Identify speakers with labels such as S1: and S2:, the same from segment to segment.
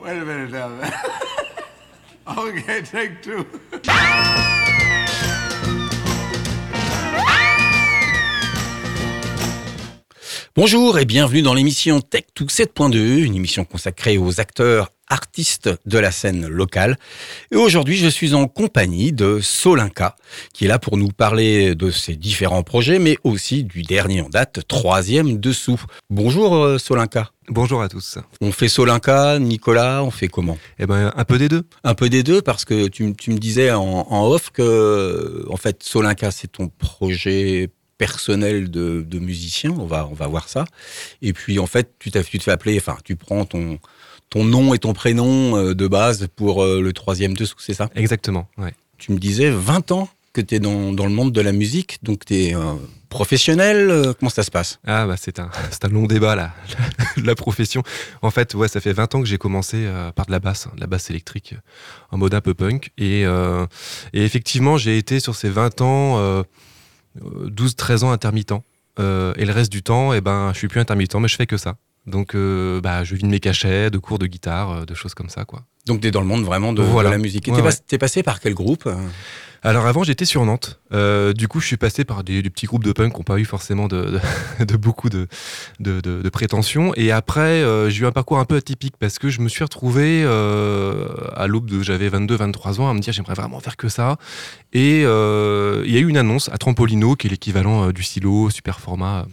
S1: Wait a minute okay, take two.
S2: Bonjour et bienvenue dans l'émission Tech 7.2, une émission consacrée aux acteurs artistes de la scène locale. Et aujourd'hui, je suis en compagnie de Solinka, qui est là pour nous parler de ses différents projets, mais aussi du dernier en date, troisième dessous. Bonjour euh, Solinka.
S3: Bonjour à tous.
S2: On fait Solinka, Nicolas, on fait comment?
S3: Eh ben, un peu des deux.
S2: Un peu des deux, parce que tu, tu me disais en, en, off que, en fait, Solinka, c'est ton projet personnel de, de, musicien. On va, on va voir ça. Et puis, en fait, tu, tu te fais appeler, enfin, tu prends ton, ton nom et ton prénom euh, de base pour euh, le troisième dessous, c'est ça?
S3: Exactement, ouais.
S2: Tu me disais 20 ans que tu es dans, dans, le monde de la musique, donc tu es euh, professionnel, euh, comment ça se passe?
S3: Ah bah c'est un, un long débat là, la profession. En fait, ouais, ça fait 20 ans que j'ai commencé euh, par de la basse, hein, de la basse électrique, en mode un peu punk. Et, et effectivement, j'ai été sur ces 20 ans 12-13 ans intermittent. Et le reste du temps, eh ben, je suis plus intermittent, mais je fais que ça. Donc, euh, bah, je vis de mes cachets, de cours de guitare, euh, de choses comme ça, quoi.
S2: Donc, tu es dans le monde vraiment de,
S3: voilà.
S2: de la musique. Et
S3: ouais,
S2: t'es,
S3: ouais.
S2: pas, passé par quel groupe
S3: alors avant j'étais sur Nantes, euh, du coup je suis passé par des, des petits groupes de punk qui n'ont pas eu forcément de, de, de beaucoup de, de, prétentions et après euh, j'ai eu un parcours un peu atypique parce que je me suis retrouvé euh, à l'aube de j'avais 22-23 ans à me dire j'aimerais vraiment faire que ça et euh, il y a eu une annonce à Trampolino qui est l'équivalent euh, du silo super format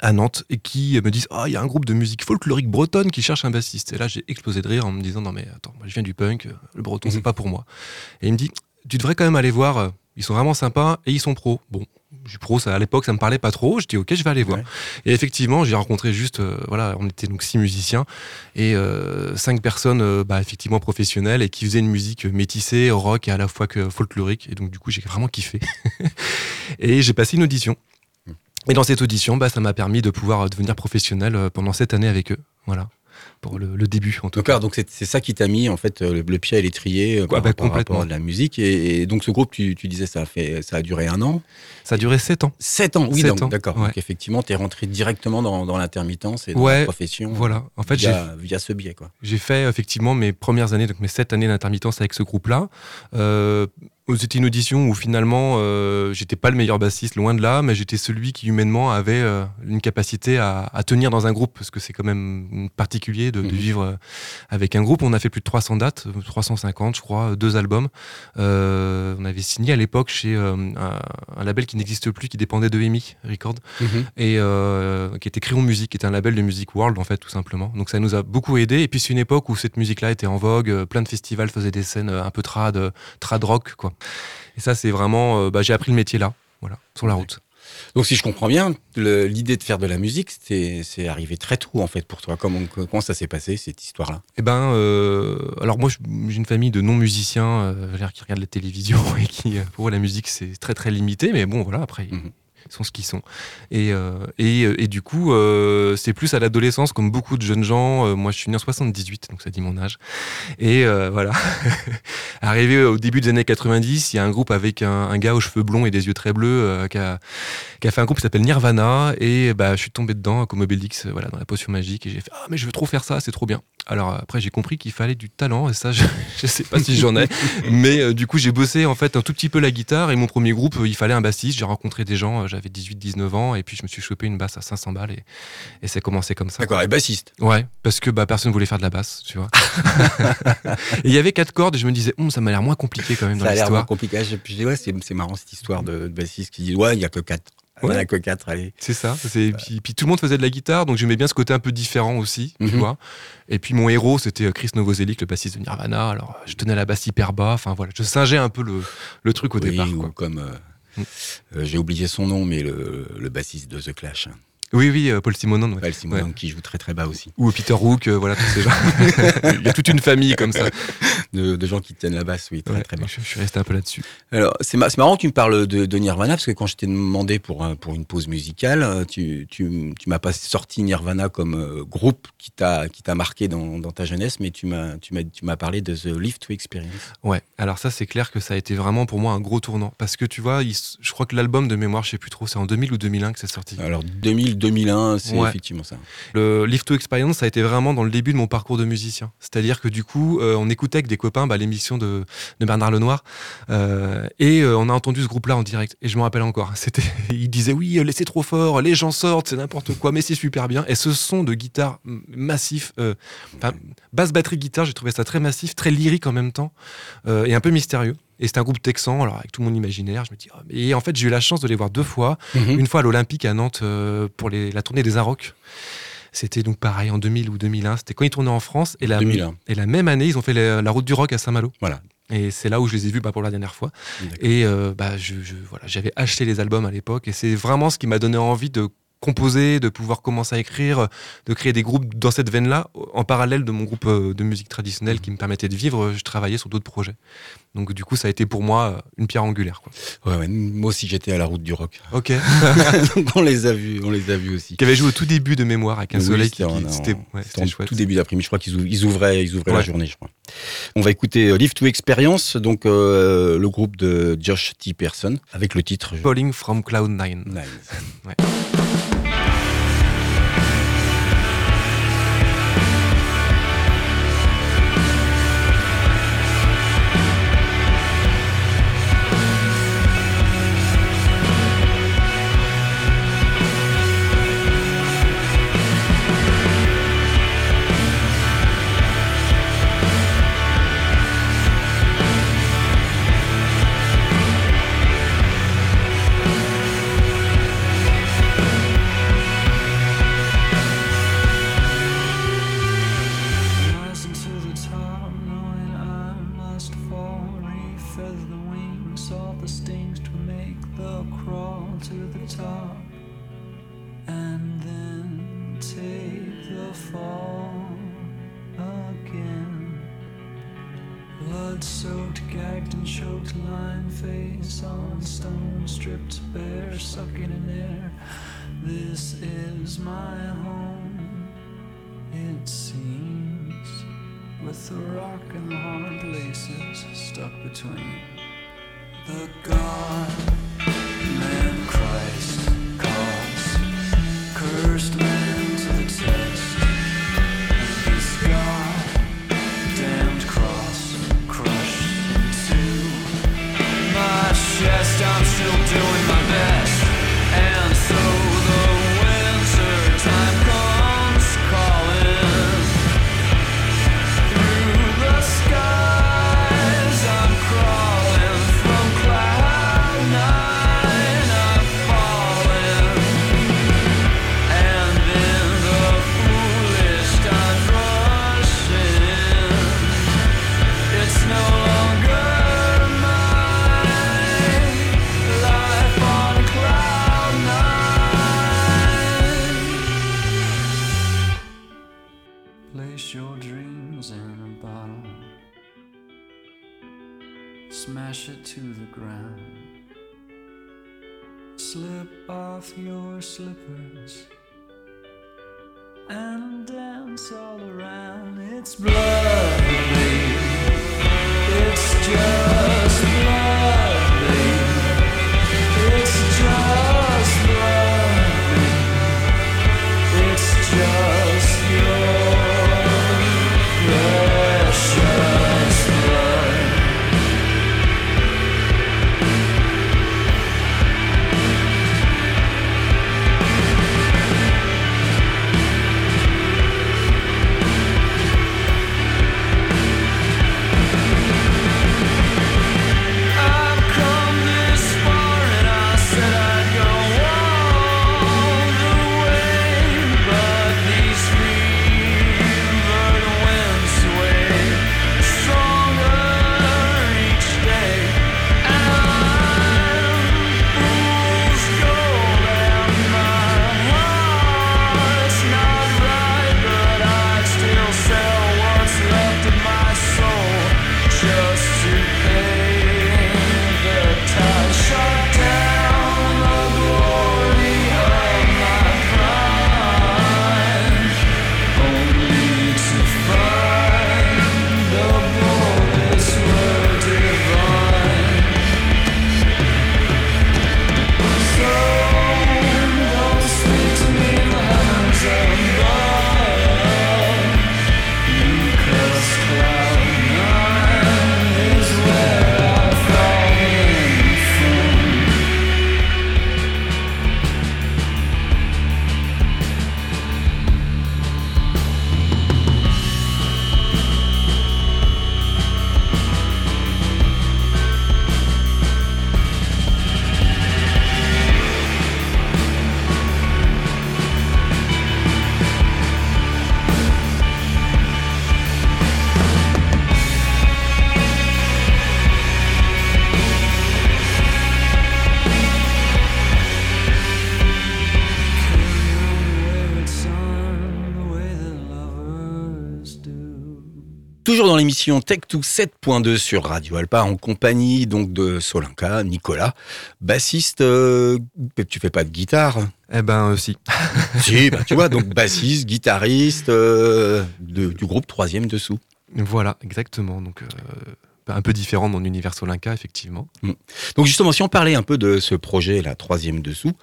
S3: à Nantes et qui me disent ah oh, il y a un groupe de musique folklorique bretonne qui cherche un bassiste et là j'ai explosé de rire en me disant non mais attends moi je viens du punk le breton mmh. c'est pas pour moi et il me dit tu devrais quand même aller voir. Ils sont vraiment sympas et ils sont pros. Bon, je suis pro, ça, à l'époque, ça me parlait pas trop. Je dis, ok, je vais aller voir.
S2: Ouais.
S3: Et effectivement, j'ai rencontré juste, euh, voilà, on était donc six musiciens et euh, cinq personnes, euh, bah, effectivement professionnelles et qui faisaient une musique métissée, rock et à la fois que folklorique. Et donc, du coup, j'ai vraiment kiffé. et j'ai passé une audition. Et dans cette audition, bah, ça m'a permis de pouvoir devenir professionnel euh, pendant cette année avec eux. Voilà pour le, le, début en tout
S2: cas. Donc c'est ça qui t'a mis en fait le, le pied à l'étrier
S3: ouais, bah,
S2: par rapport à de la musique et, et donc ce groupe tu, tu, disais ça a fait ça a duré un an.
S3: Ça a duré sept ans.
S2: Sept ans, oui, d'accord.
S3: Ouais.
S2: Donc effectivement, tu es rentré directement dans, dans l'intermittence et dans
S3: ouais,
S2: la profession.
S3: Voilà. En fait,
S2: via, via ce biais quoi.
S3: J'ai fait effectivement mes premières années, donc mes sept années d'intermittence avec ce groupe-là. Euh, c'était une audition où finalement euh, j'étais pas le meilleur bassiste, loin de là, mais j'étais celui qui humainement avait euh, une capacité à, à, tenir dans un groupe, parce que c'est quand même particulier de, de, vivre euh, avec un groupe. On a fait plus de 300 dates, 350 je crois, deux albums. Euh, on avait signé à l'époque chez euh, un, un, label qui n'existe plus, qui dépendait de EMI Record, mm -hmm. et euh, qui était Crayon Music, qui était un label de musique world en fait tout simplement. Donc ça nous a beaucoup aidé. Et puis c'est une époque où cette musique-là était en vogue, plein de festivals faisaient des scènes un peu trad, trad rock quoi. Et ça, c'est vraiment. Euh, bah, j'ai appris le métier là, voilà, sur la route.
S2: Donc, si je comprends bien, l'idée de faire de la musique, c'est arrivé très tôt, en fait, pour toi. Comment, comment ça s'est passé, cette histoire-là?
S3: Eh ben, euh, alors moi, j'ai une famille de non-musiciens euh, qui regardent la télévision et qui, pour eux, la musique, c'est très, très limité. Mais bon, voilà, après. Mm -hmm sont ce qu'ils sont. Et, euh, et, et, du coup, euh, c'est plus à l'adolescence, comme beaucoup de jeunes gens. Euh, moi, je suis né en 78, donc ça dit mon âge. Et euh, voilà. Arrivé au début des années 90, il y a un groupe avec un, un, gars aux cheveux blonds et des yeux très bleus euh, qui a, qui, a, fait un groupe qui s'appelle Nirvana. Et bah, je suis tombé dedans, comme Obélix, voilà, dans la potion magique. Et j'ai fait Ah, mais je veux trop faire ça, c'est trop bien. Alors après, j'ai compris qu'il fallait du talent. Et ça, je, je sais pas si j'en ai. Mais euh, du coup, j'ai bossé en fait un tout petit peu la guitare. Et mon premier groupe, il fallait un bassiste. J'ai rencontré des gens j'avais 18-19 ans et puis je me suis chopé une basse à 500 balles et, et c'est commencé comme ça.
S2: D'accord, et bassiste
S3: Ouais, parce que bah, personne voulait faire de la basse, tu vois. et il y avait quatre cordes et je me disais, hm, ça m'a l'air moins compliqué quand même dans
S2: l'histoire. Ça a l'air moins
S3: compliqué.
S2: Je dis, ouais, c'est marrant cette histoire de, de bassiste qui dit, ouais, il n'y a que quatre.
S3: Ouais.
S2: Il n'y a que quatre, allez.
S3: C'est ça. Puis, puis, tout le monde faisait de la guitare, donc j'aimais bien ce côté un peu différent aussi, mm -hmm. tu
S2: Mhm.
S3: vois. Et puis mon héros, c'était Chris Novoselic, le bassiste de Nirvana. Alors je tenais la basse hyper bas. Enfin voilà, je singeais un peu le, le truc au
S2: oui,
S3: départ.
S2: Ou
S3: quoi.
S2: comme. Euh... Euh, J'ai oublié son nom, mais le, le bassiste de The Clash.
S3: Oui, oui, euh, Paul Simonon. Ouais.
S2: Paul Simonon ouais. qui joue très très bas aussi.
S3: Ou Peter Hook, euh, voilà, tous ces gens. Il y a toute une famille comme ça.
S2: De, de gens qui tiennent la basse, oui, très
S3: ouais,
S2: très bas.
S3: Je, je, suis resté un peu là-dessus.
S2: Alors, c'est marrant que tu me parles de, de, Nirvana, parce que quand je t'ai demandé pour, pour une pause musicale, euh, tu, tu, tu m'as pas sorti Nirvana comme groupe qui t'a marqué dans, dans, ta jeunesse, mais tu m'as parlé de The Live to Experience.
S3: Ouais, alors ça, c'est clair que ça a été vraiment pour moi un gros tournant. Parce que tu vois, il, je crois que l'album de mémoire, je sais plus trop, c'est en 2000 ou 2001 que c'est sorti.
S2: Alors, 2000 2001, c'est effectivement ça.
S4: Le Live to Experience, ça a été vraiment dans le début de mon parcours de musicien. C'est-à-dire que du coup, euh, on écoutait avec des copains bah, l'émission de, Bernard Lenoir euh, et euh, on a entendu ce groupe-là en direct. Et je me rappelle encore, c'était, il disait oui, laissez trop fort, les gens sortent, c'est n'importe quoi, mais c'est super bien. Et ce son de guitare massif, basse batterie guitare, j'ai trouvé ça très massif, très lyrique en même temps et un peu mystérieux. Et c'était un groupe texan, alors avec tout mon imaginaire, je me dis. Oh, et en fait, j'ai eu la chance de les voir deux fois. Mhm. Une fois à l'Olympique à Nantes euh, pour les, la tournée des Arocs. C'était donc pareil en 2000 ou 2001. C'était quand ils tournaient en France. Et la, Et la même année, ils ont fait la route du rock à Saint-Malo.
S2: Voilà.
S4: Et c'est là où je les ai vus bah, pour la dernière fois. Et euh, bah, je, voilà, j'avais acheté les albums à l'époque. Et c'est vraiment ce qui m'a donné envie de composer, de pouvoir commencer à écrire, de créer des groupes dans cette veine-là, en parallèle de mon groupe euh, de musique traditionnelle qui me permettait de vivre, je travaillais sur d'autres projets. Donc du coup, ça a été pour moi euh, une pierre angulaire.
S2: Quoi. Ouais, moi aussi j'étais à la route du rock.
S4: Ok.
S2: Donc on les a vus, on les a vus aussi.
S4: Qui avait joué au tout début de mémoire avec un soleil qui,
S2: c'était chouette. Tout début d'après-midi, je crois qu'ils ouvraient, ils ouvraient la journée, je crois. On va écouter euh, Live to Experience, donc le groupe de Josh T. Person, avec le titre
S4: Falling from Cloud 9. Nine. with the rock and hard places stuck between the gone man. off your slippers and dance all around. It's blood.
S2: Toujours dans l'émission Tech2 7.2 sur Radio Alpa, en compagnie donc de Solinka, Nicolas, bassiste. Euh, tu fais pas de guitare?
S3: Eh ben, euh, si.
S2: si, bah, tu vois, donc bassiste, guitariste euh, du groupe Troisième Dessous.
S3: Voilà, exactement. Donc. un peu différent de mon univers Solinka, effectivement.
S2: Mm. Donc justement, si on parlait un peu de ce projet, la troisième dessous,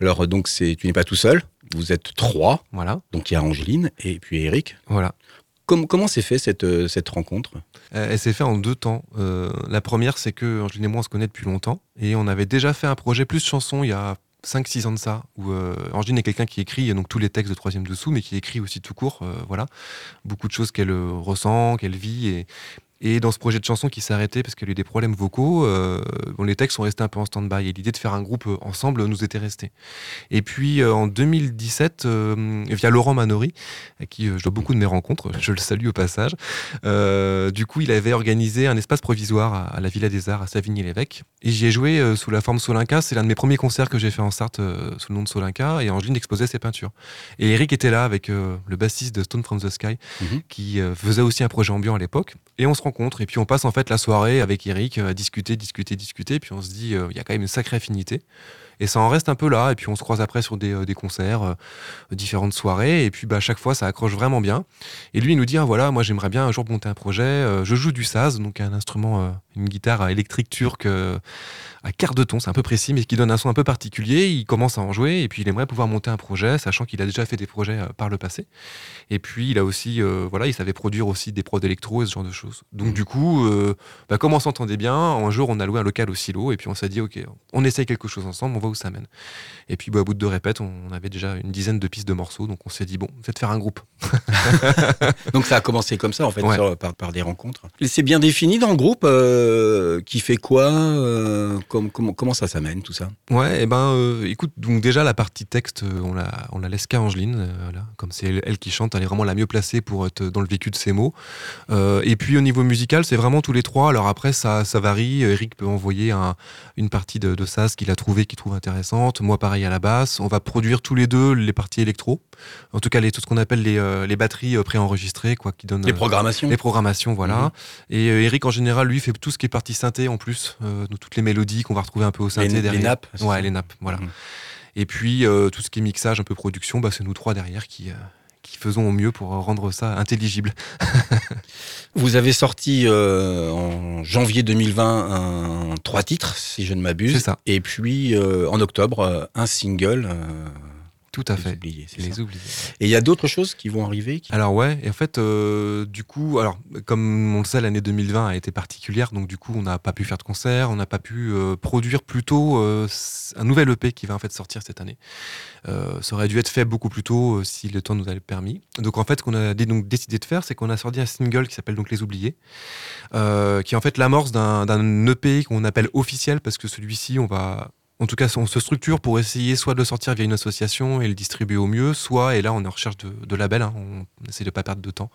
S2: alors donc c'est, tu n'es pas tout seul, vous êtes trois.
S3: Voilà.
S2: Donc il y a Angeline et puis Eric.
S3: Voilà
S2: comment s'est fait cette, euh, rencontre?
S3: Euh, Elle s'est faite en deux temps. Euh, la première, c'est que Angeline et moi, on se connaît depuis longtemps. Et on avait déjà fait un projet plus chanson il y a 5-6 ans de ça, où Angeline est quelqu'un qui écrit donc tous les textes de Troisième Dessous, mais qui écrit aussi tout court, voilà, beaucoup de choses qu'elle ressent, qu'elle vit, et, et dans ce projet de chanson qui s'est arrêté parce qu'il y a eu des problèmes vocaux, euh, les textes sont restés un peu en stand-by et l'idée de faire un groupe euh, ensemble nous était restée. Et puis euh, en 2017, via Laurent Manori, à qui je dois beaucoup de mes rencontres, je le salue au passage, du coup il avait organisé un espace provisoire à, la Villa des Arts à Savigny-l'Évêque et j'y ai joué sous la forme Solinka. C'est l'un de mes premiers concerts que j'ai fait en Sarthe sous le nom de Solinka et Angeline exposait ses peintures. Et Eric était là avec le bassiste de Stone from the Sky mhm. qui faisait aussi un projet ambiant à l'époque et on se et puis on passe en fait la soirée avec Eric à discuter, discuter, discuter. Puis on se dit, euh, il y a quand même une sacrée affinité. Et ça en reste un peu là. Et puis on se croise après sur des, euh, concerts, euh, différentes soirées. Et puis bah, à chaque fois, ça accroche vraiment bien. Et lui, il nous dit ah, voilà, moi j'aimerais bien un jour monter un projet. je joue du saz, donc un instrument, une guitare électrique turque à quart de ton, c'est un peu précis, mais qui donne un son un peu particulier. Il commence à en jouer et puis il aimerait pouvoir monter un projet, sachant qu'il a déjà fait des projets euh, par le passé. Et puis il a aussi, euh, voilà, il savait produire aussi des prods électro et ce genre de choses. Donc mmh. du coup, euh, bah, comme on s'entendait bien, un jour on a loué un local au silo et puis on s'est dit ok, on essaye quelque chose ensemble, on voit où ça mène. Et puis bah, au bout de deux répètes, on avait déjà une dizaine de pistes de morceaux, donc on s'est dit bon, faites faire un groupe.
S2: donc ça a commencé comme ça en fait, par, des rencontres. C'est bien défini dans le groupe qui fait quoi comment, ça s'amène tout ça?
S3: Ouais, et eh ben, euh, écoute, donc déjà la partie texte, euh, on la, on la laisse qu'à Angeline, euh, comme c'est elle, qui chante, elle est vraiment la mieux placée pour être dans le vécu de ses mots. et puis au niveau musical, c'est vraiment tous les trois. Alors après, ça, ça varie. Eric peut envoyer une partie de, de ça, ce qu'il a trouvé, qu'il trouve intéressante. Moi, pareil à la basse. On va produire tous les deux les parties électro. En tout cas, les, tout ce qu'on appelle les, les batteries préenregistrées, quoi, qui donnent
S2: les programmations.
S3: les programmations, voilà. Mhm. Et Eric en général, lui, fait tout ce qui est partie synthé en plus, toutes les mélodies qu'on va retrouver un peu au synthé
S2: les,
S3: derrière.
S2: Les nappes.
S3: Ouais, les nappes, voilà. Mhm. Et puis euh, tout ce qui est mixage, un peu production, bah, c'est nous trois derrière qui, euh, qui faisons au mieux pour rendre ça intelligible.
S2: Vous avez sorti euh, en janvier 2020 un, trois titres, si je ne m'abuse.
S3: C'est ça.
S2: Et puis en octobre, un single.
S3: Tout à fait.
S2: les oubliés. Et il y a d'autres choses qui vont arriver
S3: Alors ouais, et en fait, euh, du coup, alors comme on le sait, l'année 2020 a été particulière, donc du coup, on n'a pas pu faire de concert, on n'a pas pu euh, produire plutôt euh, un nouvel EP qui va en fait sortir cette année. ça aurait dû être fait beaucoup plus tôt si le temps nous avait permis. Donc en fait, ce qu'on a donc décidé de faire, c'est qu'on a sorti un single qui s'appelle donc Les Oubliés, qui est en fait l'amorce d'un EP qu'on appelle officiel parce que celui-ci, on va en tout cas, on se structure pour essayer soit de le sortir via une association et le distribuer au mieux, soit, et là on est en recherche de, de label, hein, on essaie de ne pas perdre de temps,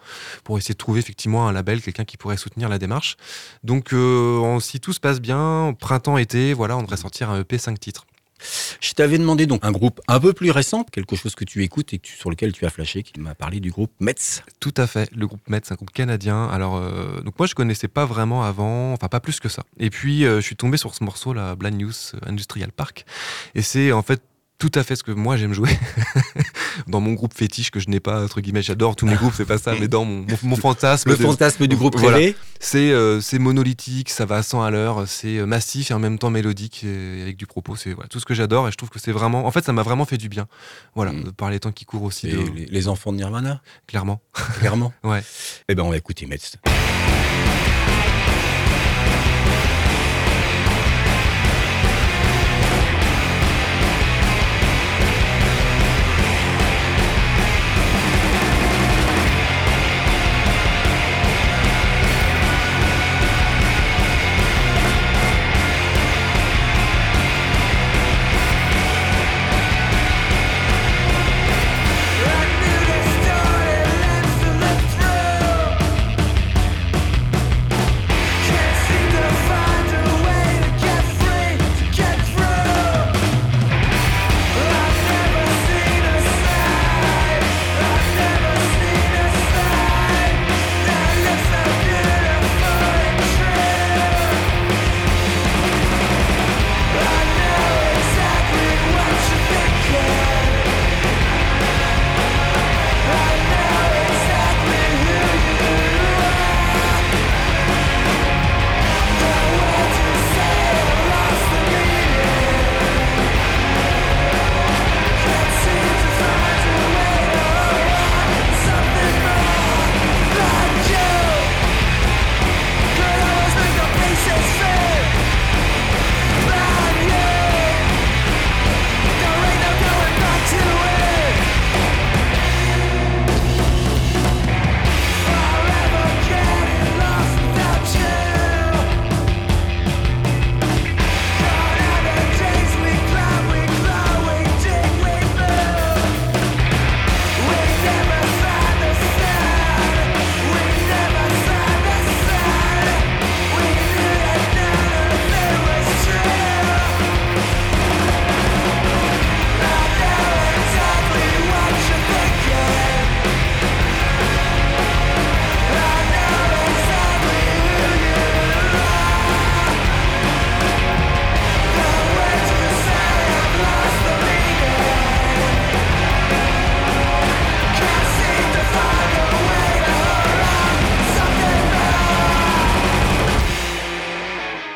S3: pour essayer de trouver effectivement un label, quelqu'un qui pourrait soutenir la démarche. Donc euh, si tout se passe bien, printemps-été, voilà, on devrait sortir un EP 5 titres.
S2: Je t'avais demandé donc un groupe un peu plus récent, quelque chose que tu écoutes et sur lequel tu as flashé, qui m'a parlé du groupe Metz.
S3: Tout à fait, le groupe Metz, un groupe canadien. Alors, euh, donc moi je connaissais pas vraiment avant, enfin pas plus que ça. Et puis euh, je suis tombé sur ce morceau, la Blind News Industrial Park, et c'est en fait tout à fait ce que moi j'aime jouer. Dans mon groupe fétiche que je n'ai pas entre guillemets j'adore tous mes groupes c'est pas ça mais dans mon, mon, fantasme
S2: le fantasme du groupe voilà.
S3: c'est euh, c'est monolithique ça va à 100 à l'heure c'est euh, massif et en même temps mélodique et avec du propos c'est voilà, tout ce que j'adore et je trouve que c'est vraiment en fait ça m'a vraiment fait du bien. Voilà mm. par les temps qui courent aussi
S2: les, enfants de Nirvana?
S3: Clairement.
S2: Clairement.
S3: Ouais.
S2: Eh ben on va écouter Metz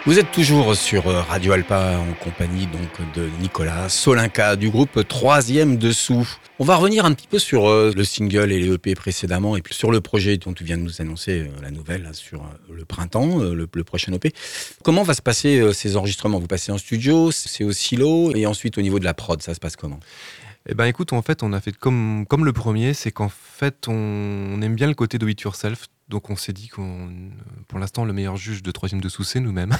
S2: Vous êtes toujours sur euh, Radio Alpa en compagnie donc de Nicolas Solinka du groupe Troisième Dessous. On va revenir un petit peu sur euh, le single et les EP précédemment et puis sur le projet dont tu viens de nous annoncer euh, la nouvelle sur le printemps, le, prochain EP. Comment va se passer ces enregistrements? Vous passez en studio, c'est au silo et ensuite au niveau de la prod, ça se passe comment?
S3: Eh ben écoute, en fait, on a fait comme, comme le premier, c'est qu'en fait, on, aime bien le côté do it yourself. Donc on s'est dit qu'on, pour l'instant, le meilleur juge de troisième dessous, c'est nous-mêmes.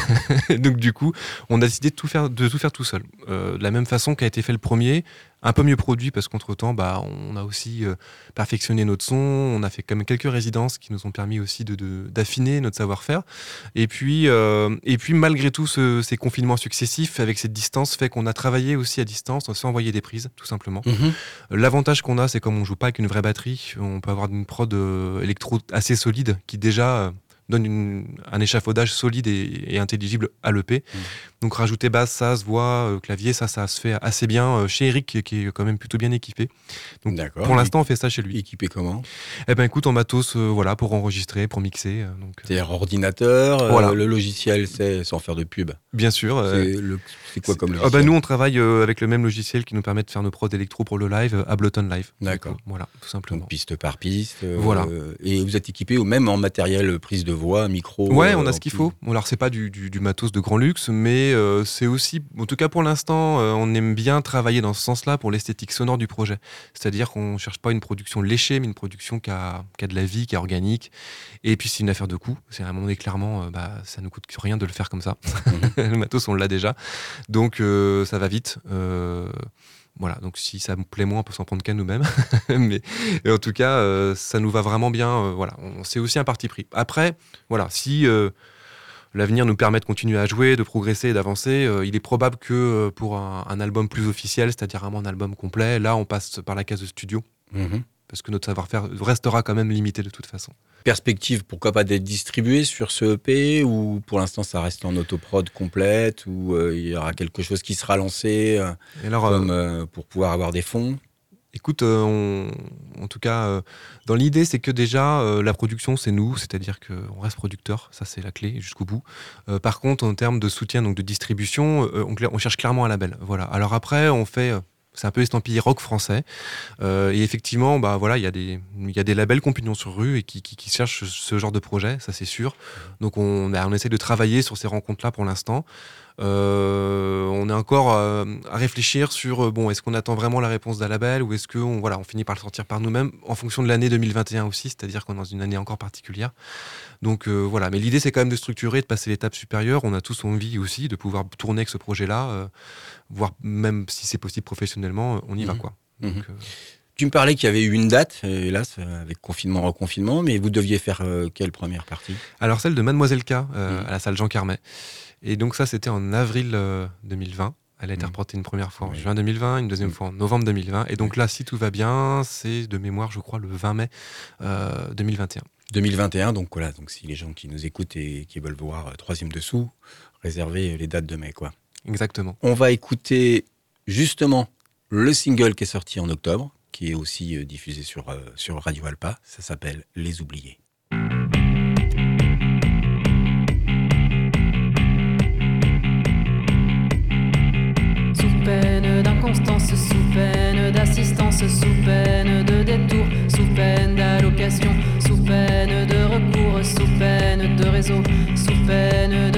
S3: donc du coup, on a décidé de tout faire, de tout faire tout seul. Euh, de la même façon qu'a été fait le premier, un peu mieux produit parce qu'entre-temps, bah, on a aussi euh, perfectionné notre son, on a fait quand même quelques résidences qui nous ont permis aussi d'affiner de, notre savoir-faire. Et, puis euh, et puis, malgré tout, ces confinements successifs, avec cette distance, fait qu'on a travaillé aussi à distance, on s'est envoyé des prises, tout simplement. Mhm. L'avantage qu'on a, c'est comme on joue pas avec une vraie batterie, on peut avoir une prod électro assez solide qui déjà donne un échafaudage solide et, intelligible à l'EP. Mmh. Donc rajouter basse, sas, voix, euh, clavier, ça, ça se fait assez bien euh, chez Eric, qui, est quand même plutôt bien équipé. Donc pour l'instant, on fait ça chez lui.
S2: Équipé comment?
S3: Eh ben écoute, en matos, euh, voilà, pour enregistrer, pour mixer.
S2: donc. C'est-à-dire ordinateur, le logiciel, c'est sans faire de pub?
S3: Bien sûr.
S2: C'est quoi comme
S3: ah bah, logiciel Nous, on travaille avec le même logiciel qui nous permet de faire nos prods électro pour le live, Ableton Live.
S2: D'accord.
S3: Voilà, tout simplement.
S2: piste par piste. voilà. Et vous êtes équipé au même en matériel prise de voix, micro.
S3: Ouais, on a ce qu'il faut. alors c'est pas du, du, matos de grand luxe, mais euh, c'est aussi, en tout cas pour l'instant, euh, on aime bien travailler dans ce sens-là pour l'esthétique sonore du projet. C'est-à-dire qu'on ne cherche pas une production léchée, mais une production qui a, qui a, de la vie, qui est organique. Et puis c'est une affaire de coût. C'est à un moment donné, clairement, euh, bah, ça nous coûte rien de le faire comme ça. Mhm. le matos, on l'a déjà. Donc ça va vite. Voilà, donc si ça me plaît moins, on peut s'en prendre qu'à nous-mêmes. Mais en tout cas, ça nous va vraiment bien. voilà, c'est aussi un parti pris. Après, voilà, si l'avenir nous permet de continuer à jouer, de progresser, d'avancer. Euh, il est probable que euh, pour un, album plus officiel, c'est-à-dire un album complet, là on passe par la case de studio. Mhm. Parce que notre savoir-faire restera quand même limité de toute façon.
S2: Perspective, pourquoi pas d'être distribué sur ce EP ou pour l'instant ça reste en autoprod complète ou euh, il y aura quelque chose qui sera lancé pour pouvoir avoir des fonds?
S3: Écoute, euh, en tout cas, euh, dans l'idée, c'est que déjà, euh, la production, c'est nous, c'est-à-dire qu'on reste producteur, ça c'est la clé jusqu'au bout. par contre, en termes de soutien, donc de distribution, on, cherche clairement un label. Voilà. Alors après, on fait c'est un peu estampillé rock français. et effectivement, bah voilà, il y a des il y a des labels compagnons sur rue et qui, qui, cherchent ce genre de projet, ça c'est sûr. Donc on, on essaie de travailler sur ces rencontres-là pour l'instant. Euh, on est encore euh, à réfléchir sur euh, bon, est-ce qu'on attend vraiment la réponse d'un label ou est-ce qu'on voilà, on finit par le sortir par nous-mêmes en fonction de l'année 2021 aussi, c'est-à-dire qu'on est dans une année encore particulière. Donc voilà, mais l'idée c'est quand même de structurer, de passer l'étape supérieure. On a tous envie aussi de pouvoir tourner avec ce projet-là, voire même si c'est possible professionnellement, on y va mhm. quoi.
S2: Mhm. tu me parlais qu'il y avait eu une date, hélas, avec confinement, reconfinement, mais vous deviez faire quelle première partie?
S3: Alors celle de Mademoiselle K, mhm. à la salle Jean Carmet. Et donc ça, c'était en avril 2020. Euh, Elle a été mmh. reportée une première fois en juin 2020, une deuxième mmh. fois en novembre 2020. Et donc là, si tout va bien, c'est de mémoire, je crois, le 20 mai 2021. Euh,
S2: 2021, donc voilà, donc si les gens qui nous écoutent et qui veulent voir euh, Troisième Dessous, réservez les dates de mai, quoi.
S3: Exactement.
S2: On va écouter justement le single qui est sorti en octobre, qui est aussi diffusé sur, sur Radio Alpa. Ça s'appelle Les Oubliés.
S1: Sous peine d'assistance, sous peine de détour, sous peine d'allocation, sous peine de recours, sous peine de réseau, sous peine de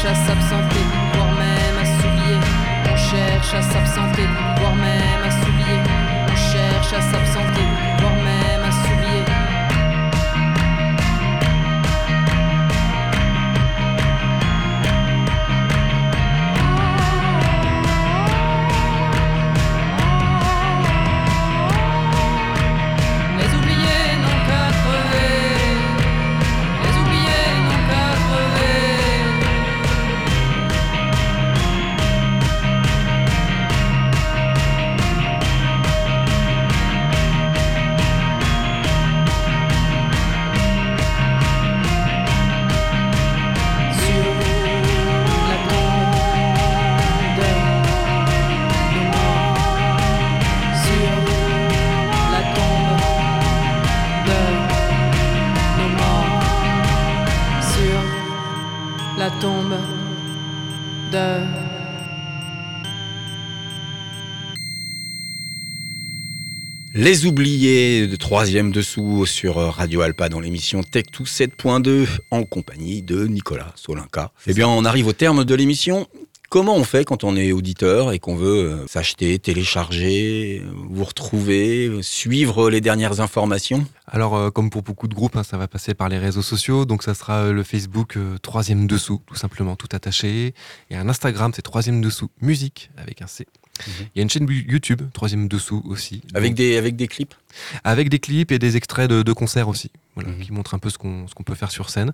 S1: cherche à s'absenter, voire même à s'oublier. On cherche à s'absenter. Les
S2: oubliés de troisième dessous sur Radio Alpa dans l'émission Tech 2 7.2 en compagnie de Nicolas Solinka. Eh bien, on arrive au terme de l'émission. Comment on fait quand on est auditeur et qu'on veut euh, s'acheter, télécharger, vous retrouver, suivre les dernières informations?
S3: Alors, euh, comme pour beaucoup de groupes, hein, ça va passer par les réseaux sociaux. Donc, ça sera euh, le Facebook troisième dessous, tout simplement, tout attaché. Et un Instagram, c'est troisième dessous musique avec un C. Il y a une chaîne YouTube, troisième dessous aussi.
S2: Avec, des, avec des clips
S3: Avec des clips et des extraits de, concerts aussi, voilà, mhm. qui montrent un peu ce qu'on peut faire sur scène.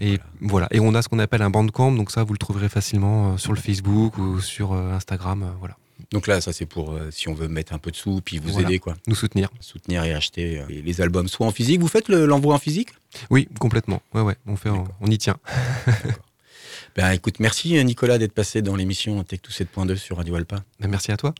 S3: et voilà. Et on a ce qu'on appelle un bandcamp, donc ça, vous le trouverez facilement euh, sur le Facebook ou sur euh, Instagram. Euh, voilà.
S2: Donc là, ça c'est pour si on veut mettre un peu de sous, puis vous aider quoi.
S3: Nous soutenir.
S2: Soutenir et acheter les albums, soit en physique. Vous faites l'envoi en physique?
S3: Oui, complètement. Ouais, ouais. On fait, on y tient.
S2: Ben, écoute, merci Nicolas d'être passé dans l'émission Tech 7.2 sur Radio Alpa.
S3: Ben, merci à toi.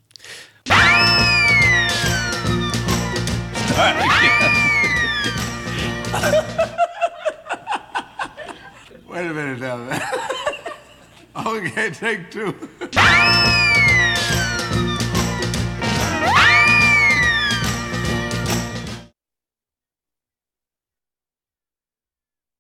S3: Wait a minute now. okay, take two.